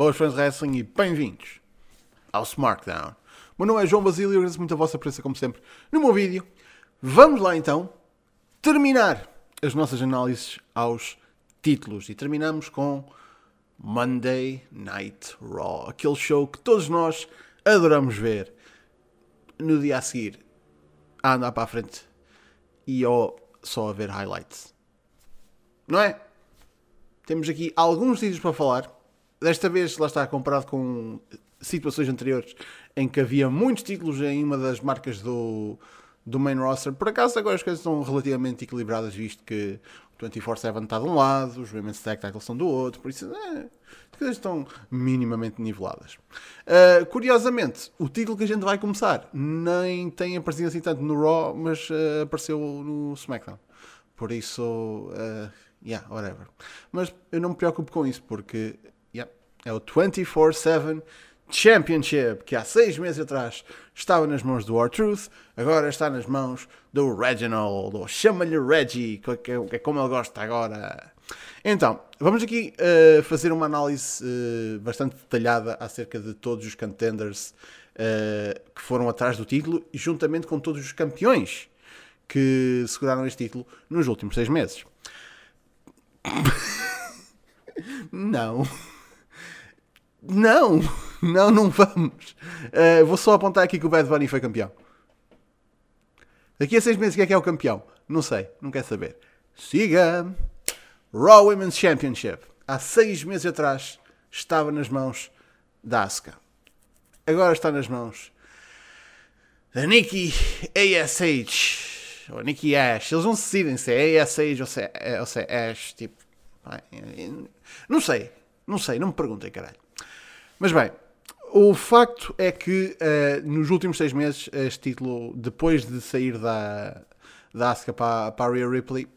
Boas fãs de wrestling e bem-vindos ao SmackDown. Meu nome é João Basílio e agradeço muito a vossa presença, como sempre, no meu vídeo. Vamos lá então terminar as nossas análises aos títulos e terminamos com Monday Night Raw, aquele show que todos nós adoramos ver no dia a seguir a andar para a frente e ou só a ver highlights. Não é? Temos aqui alguns títulos para falar. Desta vez, lá está, comparado com situações anteriores em que havia muitos títulos em uma das marcas do, do main roster. Por acaso, agora as coisas estão relativamente equilibradas, visto que o 24-7 está de um lado, os Women's Tag são do outro, por isso é, as coisas estão minimamente niveladas. Uh, curiosamente, o título que a gente vai começar nem tem aparecido assim tanto no Raw, mas uh, apareceu no SmackDown. Por isso, uh, yeah, whatever. Mas eu não me preocupo com isso, porque é o 24-7 Championship, que há seis meses atrás estava nas mãos do R-Truth, agora está nas mãos do Reginald, ou chama-lhe Reggie, que é como ele gosta agora. Então, vamos aqui uh, fazer uma análise uh, bastante detalhada acerca de todos os contenders uh, que foram atrás do título, juntamente com todos os campeões que seguraram este título nos últimos seis meses. Não. Não, não, não vamos. Uh, vou só apontar aqui que o Bad Bunny foi campeão. Daqui a seis meses, quem é que é o campeão? Não sei, não quer saber. Siga! Raw Women's Championship. Há seis meses atrás estava nas mãos da Asuka. Agora está nas mãos da Nikki ASH. Ou Nikki Ash. Eles não se decidem se é ASH ou se é, ou se é Ash. Tipo, não sei. Não sei, não me perguntem, caralho. Mas bem, o facto é que uh, nos últimos seis meses, este título, depois de sair da, da Asuka para, para a Rhea Ripley,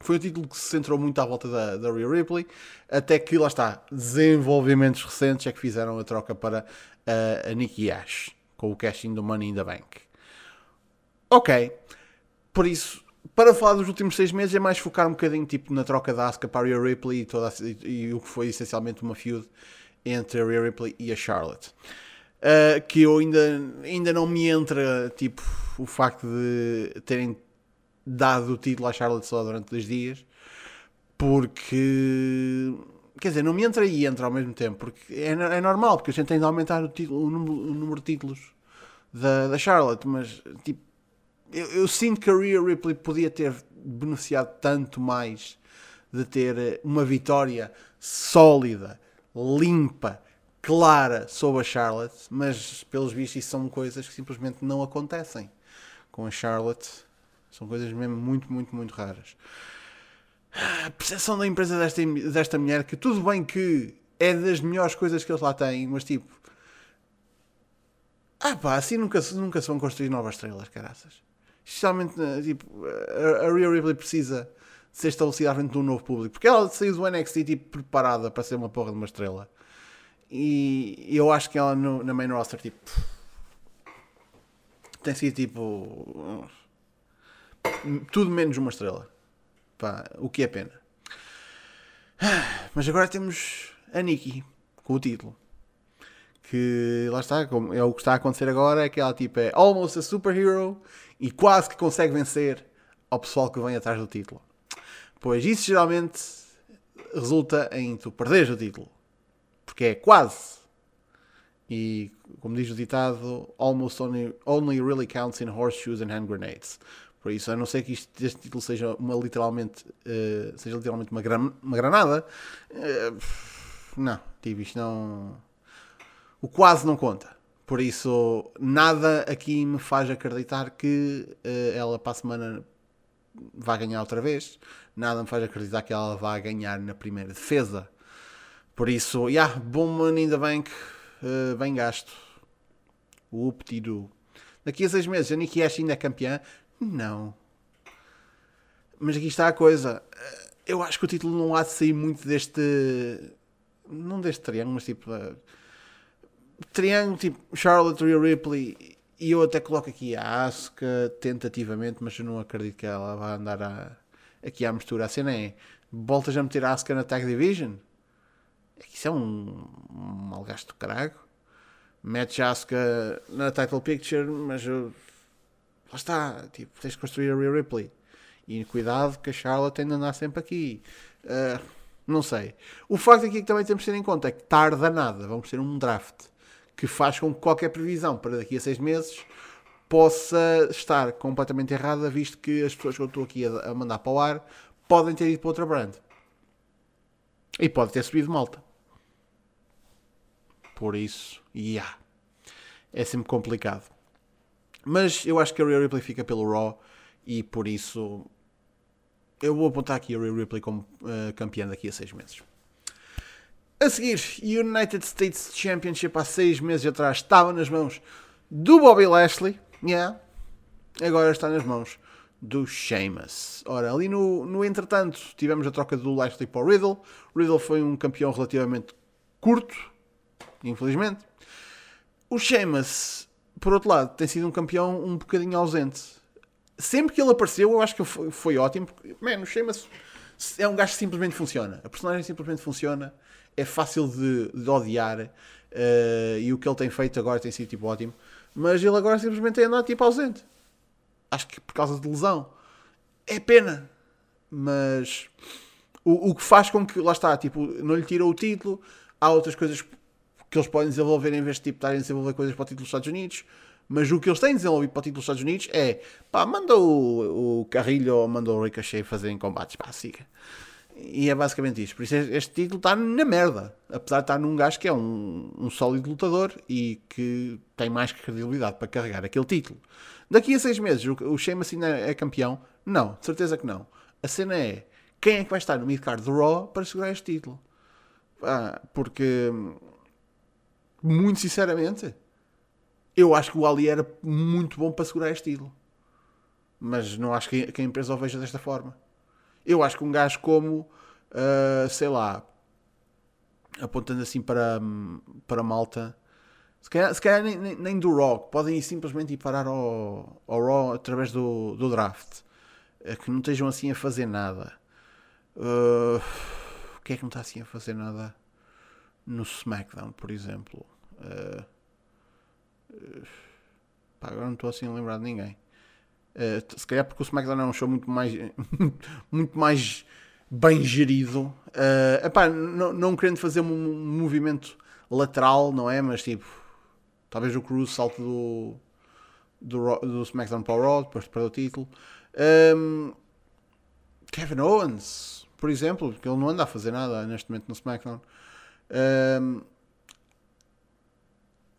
foi um título que se centrou muito à volta da, da Rhea Ripley, até que, lá está, desenvolvimentos recentes é que fizeram a troca para uh, a Nikki Ash, com o cashing do Money in the Bank. Ok, por isso, para falar dos últimos seis meses é mais focar um bocadinho tipo, na troca da Asuka para a Rhea Ripley e, toda a, e, e o que foi essencialmente uma feud entre a Rhea Ripley e a Charlotte. Uh, que eu ainda, ainda não me entra tipo o facto de terem dado o título à Charlotte só durante dois dias porque quer dizer, não me entra e entra ao mesmo tempo porque é, é normal, porque a gente tem de aumentar o, título, o, número, o número, de títulos da, da Charlotte, mas tipo eu, eu, sinto que a Rhea Ripley podia ter beneficiado tanto mais de ter uma vitória sólida limpa, clara sobre a Charlotte, mas pelos vistos isso são coisas que simplesmente não acontecem com a Charlotte. São coisas mesmo muito, muito, muito raras. A percepção da empresa desta, desta mulher, que tudo bem que é das melhores coisas que eles lá têm, mas tipo. Ah pá, assim nunca, nunca se vão construir novas estrelas, caraças. Especialmente, tipo, a, a Rhea Ripley precisa ser estabelecida à frente de um novo público. Porque ela saiu do NXT tipo, preparada para ser uma porra de uma estrela. E eu acho que ela no, na main roster tipo tem sido tipo tudo menos uma estrela. Pá, o que é pena. Mas agora temos a Nikki com o título. Que lá está, como é o que está a acontecer agora, é que ela tipo é almost a superhero e quase que consegue vencer ao pessoal que vem atrás do título. Pois isso geralmente resulta em tu perderes o título. Porque é quase. E, como diz o ditado, almost only, only really counts in horseshoes and hand grenades. Por isso, a não ser que isto, este título seja uma literalmente, uh, seja literalmente uma, gran, uma granada, uh, não, tipo, isto não. O quase não conta. Por isso, nada aqui me faz acreditar que uh, ela para a semana vai ganhar outra vez. Nada me faz acreditar que ela vai ganhar na primeira defesa. Por isso, yeah, money in the bank, uh, bem gasto. O Uptiru. Daqui a seis meses, a Nikki Ash ainda é campeã? Não. Mas aqui está a coisa. Eh, eu acho que o título não há de sair muito deste. Não deste triângulo, mas tipo. Uh, triângulo tipo Charlotte, Rhea Ripley e eu até coloco aqui a Asuka tentativamente, mas eu não acredito que ela vá andar a, aqui à mistura. A cena é: voltas a meter a Asuka na Tag Division? Isso é um, um malgasto do caralho. Mete Asuka na title picture, mas eu, lá está, tipo, tens de construir a Rhea Ripley. E cuidado que a Charlotte tem de andar sempre aqui. Uh, não sei. O facto aqui que também temos de ter em conta é que tarda nada. Vamos ter um draft que faz com que qualquer previsão para daqui a seis meses possa estar completamente errada, visto que as pessoas que eu estou aqui a, mandar para o ar podem ter ido para outra brand. E pode ter subido malta. Por isso, yeah. é sempre complicado. Mas eu acho que a Rhea Ripley fica pelo Raw e por isso eu vou apontar aqui a Rhea Ripley como uh, campeã daqui a seis meses. A seguir, United States Championship há seis meses atrás estava nas mãos do Bobby Lashley. Yeah. Agora está nas mãos do Sheamus. Ora, ali no, no entretanto, tivemos a troca do Lashley para o Riddle. Riddle foi um campeão relativamente curto, infelizmente. O Sheamus, por outro lado, tem sido um campeão um bocadinho ausente. Sempre que ele apareceu, eu acho que foi, foi ótimo. Porque, o Sheamus é um gajo que simplesmente funciona. A personagem simplesmente funciona. É fácil de, de odiar. Uh, e o que ele tem feito agora tem sido tipo ótimo. Mas ele agora simplesmente tem andado tipo ausente. Acho que por causa de lesão. É pena. Mas o, o que faz com que, lá está, tipo, não lhe tira o título. Há outras coisas que eles podem desenvolver em vez de tipo, estarem a desenvolver coisas para o título dos Estados Unidos. Mas o que eles têm desenvolvido para o título dos Estados Unidos é pá, manda o, o Carrilho ou manda o Ricochet fazer em combates, pá, siga. E é basicamente isto. Por isso este título está na merda. Apesar de estar num gajo que é um, um sólido lutador e que tem mais credibilidade para carregar aquele título. Daqui a seis meses o, o Sheamus ainda é campeão? Não, de certeza que não. A cena é quem é que vai estar no midcard do Raw para segurar este título? Ah, porque, muito sinceramente, eu acho que o Ali era muito bom para segurar este título. Mas não acho que, que a empresa o veja desta forma. Eu acho que um gajo como, uh, sei lá, apontando assim para, para Malta, se calhar, se calhar nem, nem, nem, do Raw, podem ir simplesmente ir parar ao, ao Raw através do, do draft. É que não estejam assim a fazer nada. Uh, o que é que não está assim a fazer nada no SmackDown, por exemplo? Uh, uh, pá, agora não estou assim a lembrar de ninguém. Uh, se calhar porque o SmackDown é um show muito mais, muito mais bem gerido. Uh, epá, não, querendo fazer um, movimento lateral, não é? Mas tipo, talvez o Cruz salte do, do, do SmackDown para o Raw, depois para o título. Um, ehm, Kevin Owens, por exemplo, porque ele não anda a fazer nada neste momento no SmackDown. Um, ehm,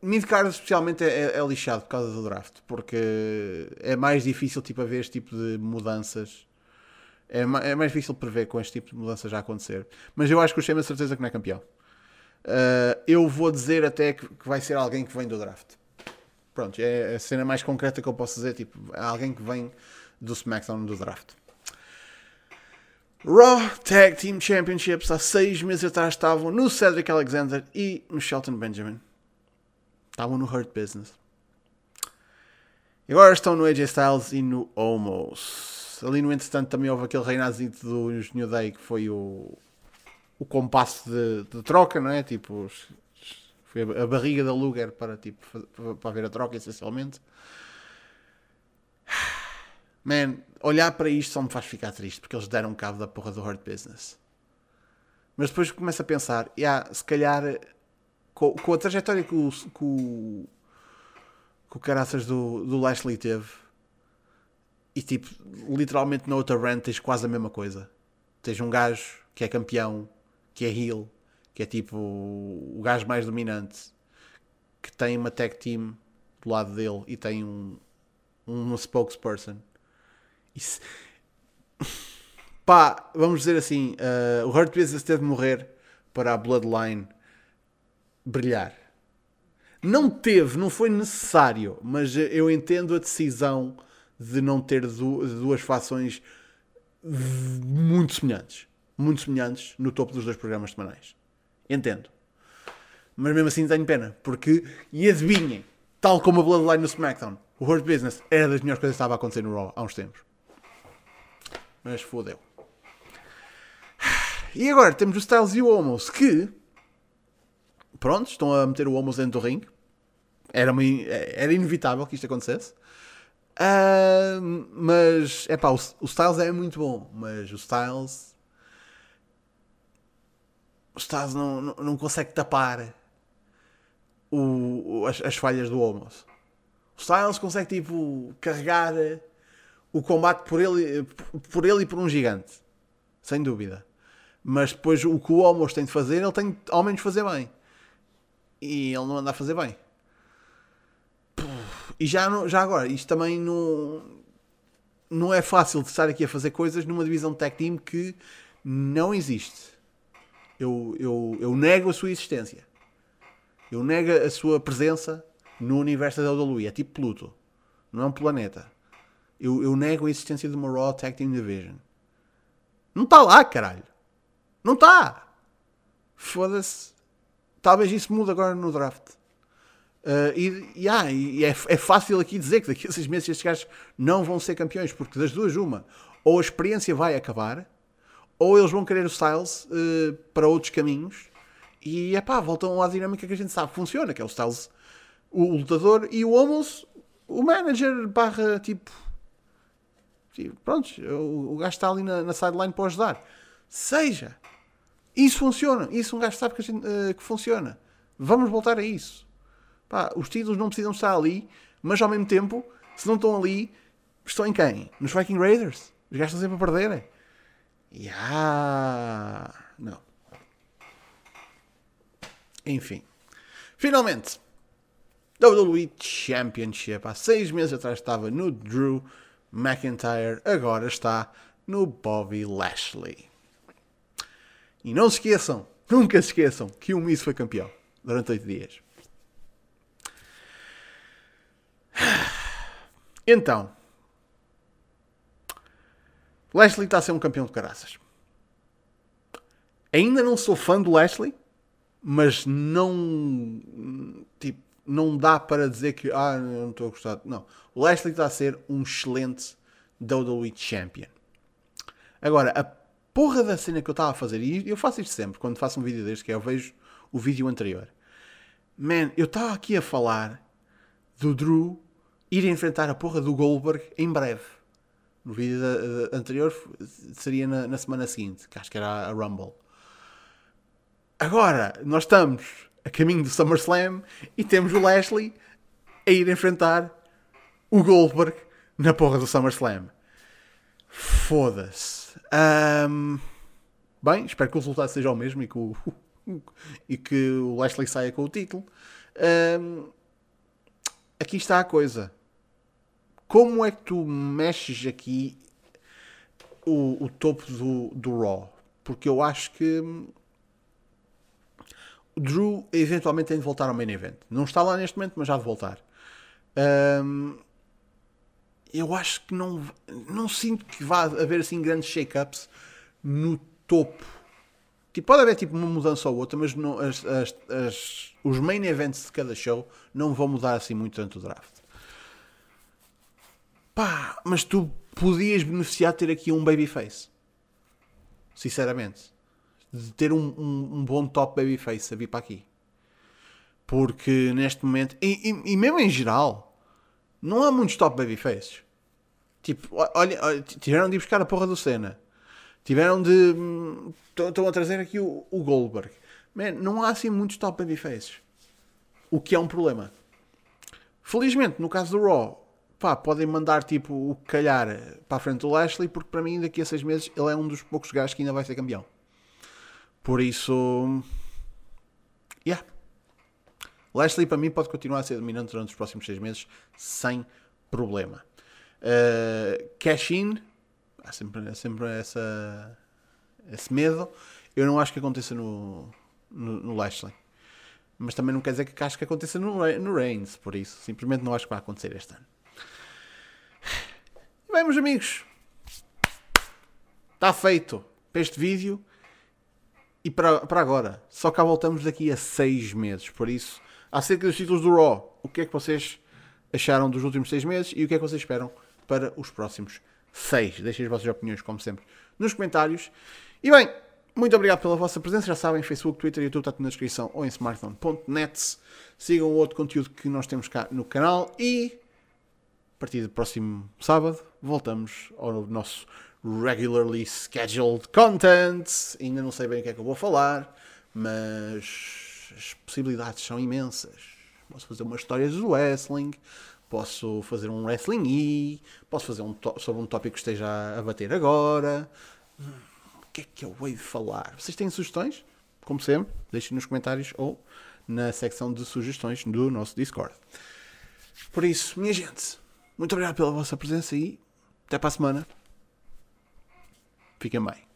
Midcard especialmente é, é, lixado por causa do draft, porque é mais difícil tipo, haver este tipo de mudanças. É, é mais difícil prever com este tipo de mudanças já acontecer. Mas eu acho que o Shema certeza que não é campeão. Uh, eu vou dizer até que, que, vai ser alguém que vem do draft. Pronto, é a cena mais concreta que eu posso dizer. Tipo, é alguém que vem do SmackDown do draft. Raw Tag Team Championships há seis meses atrás estavam no Cedric Alexander e no Shelton Benjamin. Estavam no Hurt Business. E agora estão no AJ Styles e no Omos. Ali no entretanto também houve aquele reinado do New Day que foi o, o compasso de, de troca, não é? Tipo, foi a barriga da Luger para, tipo, para ver a troca, essencialmente. Man, olhar para isto só me faz ficar triste porque eles deram cabo da porra do Hurt Business. Mas depois começo a pensar, yeah, se calhar com, com a trajetória que o, que o, o caraças do, do Lashley teve e tipo, literalmente na outra rant tens quase a mesma coisa. Tens um gajo que é campeão, que é heel, que é tipo o gajo mais dominante, que tem uma tag team do lado dele e tem um, um spokesperson. Isso... Pá, vamos dizer assim, uh, o Hurt Business teve de morrer para a Bloodline brilhar. Não teve, não foi necessário, mas eu entendo a decisão de não ter duas fações muito semelhantes. Muito semelhantes no topo dos dois programas semanais. Entendo. Mas mesmo assim tenho pena, porque, e adivinhem, tal como a Bloodline no SmackDown, o Hurt Business era das melhores coisas que estava a acontecer no Raw há uns tempos. Mas fodeu. E agora temos o Styles e o Omos, que pronto, estão a meter o Homos dentro do ringue. Era, uma, era inevitável que isto acontecesse. Uh, mas, é pá, o, o Styles é muito bom, mas o Styles. O Styles não, não, não consegue tapar o, as, as falhas do Homos. O Styles consegue, tipo, carregar o combate por ele, por ele e por um gigante. Sem dúvida. Mas depois o que o Homos tem de fazer, ele tem ao menos fazer bem. E ele não anda a fazer bem. E já, já agora, isto também não, não é fácil de estar aqui a fazer coisas numa divisão de tag team que não existe. Eu, eu, eu nego a sua existência. Eu nego a sua presença no universo da WWE. É tipo Pluto. Não é um planeta. Eu, eu nego a existência de uma Raw Tag Team Division. Não está lá, caralho. Não está. Foda-se. Talvez isso mude agora no draft. Uh, e, yeah, e é, é, fácil aqui dizer que daqui a seis meses estes gajos não vão ser campeões, porque das duas, uma, ou a experiência vai acabar, ou eles vão querer o Styles uh, para outros caminhos, e é pá, voltam à dinâmica que a gente sabe funciona, que é o Styles, o, lutador, e o Homos, o manager barra tipo. tipo pronto, o, o gajo está ali na, na sideline para ajudar. Seja, isso funciona, isso um gajo sabe que, gente, uh, que funciona. Vamos voltar a isso. Pá, os títulos não precisam estar ali, mas ao mesmo tempo, se não estão ali, estão em quem? Nos Viking Raiders. Os gajos estão sempre a perderem. Yeah. Não. Enfim. Finalmente. WWE Championship. Há seis meses atrás estava no Drew McIntyre. Agora está no Bobby Lashley. E não se esqueçam, nunca se esqueçam, que o Miz foi campeão durante oito dias. Então, Lashley está a ser um campeão de caraças. Ainda não sou fã do Lashley, mas não tipo, não dá para dizer que ah, eu não estou a gostar. Não, o Lashley está a ser um excelente WWE Champion. Agora, a porra da cena que eu estava a fazer, e eu faço isto sempre quando faço um vídeo deste, que é eu vejo o vídeo anterior. Man, eu estava aqui a falar do Drew ir enfrentar a porra do Goldberg em breve. No vídeo da, da, anterior seria na, na, semana seguinte, que acho que era a Rumble. Agora, nós estamos a caminho do SummerSlam e temos o Lashley a ir enfrentar o Goldberg na porra do SummerSlam. Foda-se. Um, bem, espero que o resultado seja o mesmo e que o, e que o Lashley saia com o título. Um, aqui está a coisa como é que tu mexes aqui o, o topo do, do Raw? Porque eu acho que o Drew eventualmente tem de voltar ao main event. Não está lá neste momento, mas já de voltar. Um, eu acho que não, não sinto que vá haver assim grandes shake-ups no topo. Tipo, pode haver tipo uma mudança ou outra, mas não, as, as, as, os main events de cada show não vão mudar assim muito tanto o draft. Pá, mas tu podias beneficiar de ter aqui um babyface. Sinceramente. De ter um, um, um bom top babyface a vir para aqui. Porque neste momento, e, e, e, mesmo em geral, não há muitos top babyfaces. Tipo, olha, tiveram de ir buscar a porra do Senna. Tiveram de. Estão a trazer aqui o, o Goldberg. Man, não há assim muitos top babyfaces. O que é um problema. Felizmente, no caso do Raw, pá, podem mandar tipo o calhar para a frente do Lashley, porque para mim daqui a seis meses ele é um dos poucos gajos que ainda vai ser campeão. Por isso, yeah. Lashley para mim pode continuar a ser dominante durante os próximos seis meses sem problema. Uh, cash in, há sempre, há sempre essa, esse medo. Eu não acho que aconteça no, no, no Lashley. Mas também não quer dizer que acho que aconteça no, no Reigns, por isso. Simplesmente não acho que vai acontecer este ano. E bem, meus amigos, está feito para este vídeo e para, para agora. Só cá voltamos daqui a seis meses. Por isso, acerca dos títulos do Raw, o que é que vocês acharam dos últimos seis meses e o que é que vocês esperam para os próximos seis? Deixem as vossas opiniões, como sempre, nos comentários. E bem, Muito obrigado pela vossa presença. Já sabem, Facebook, Twitter, YouTube está tudo na descrição ou em smartphone.net. Sigam o outro conteúdo que nós temos cá no canal e a partir do próximo sábado voltamos ao nosso regularly scheduled content. Ainda não sei bem o que é que eu vou falar, mas as possibilidades são imensas. Posso fazer uma história do wrestling, posso fazer um wrestling e posso fazer um sobre um tópico que esteja a bater agora que é que eu hei de falar? Vocês têm sugestões? Como sempre, deixem nos comentários ou na secção de sugestões do nosso Discord. Por isso, minha gente, muito obrigado pela vossa presença e até para a semana. Fiquem bem.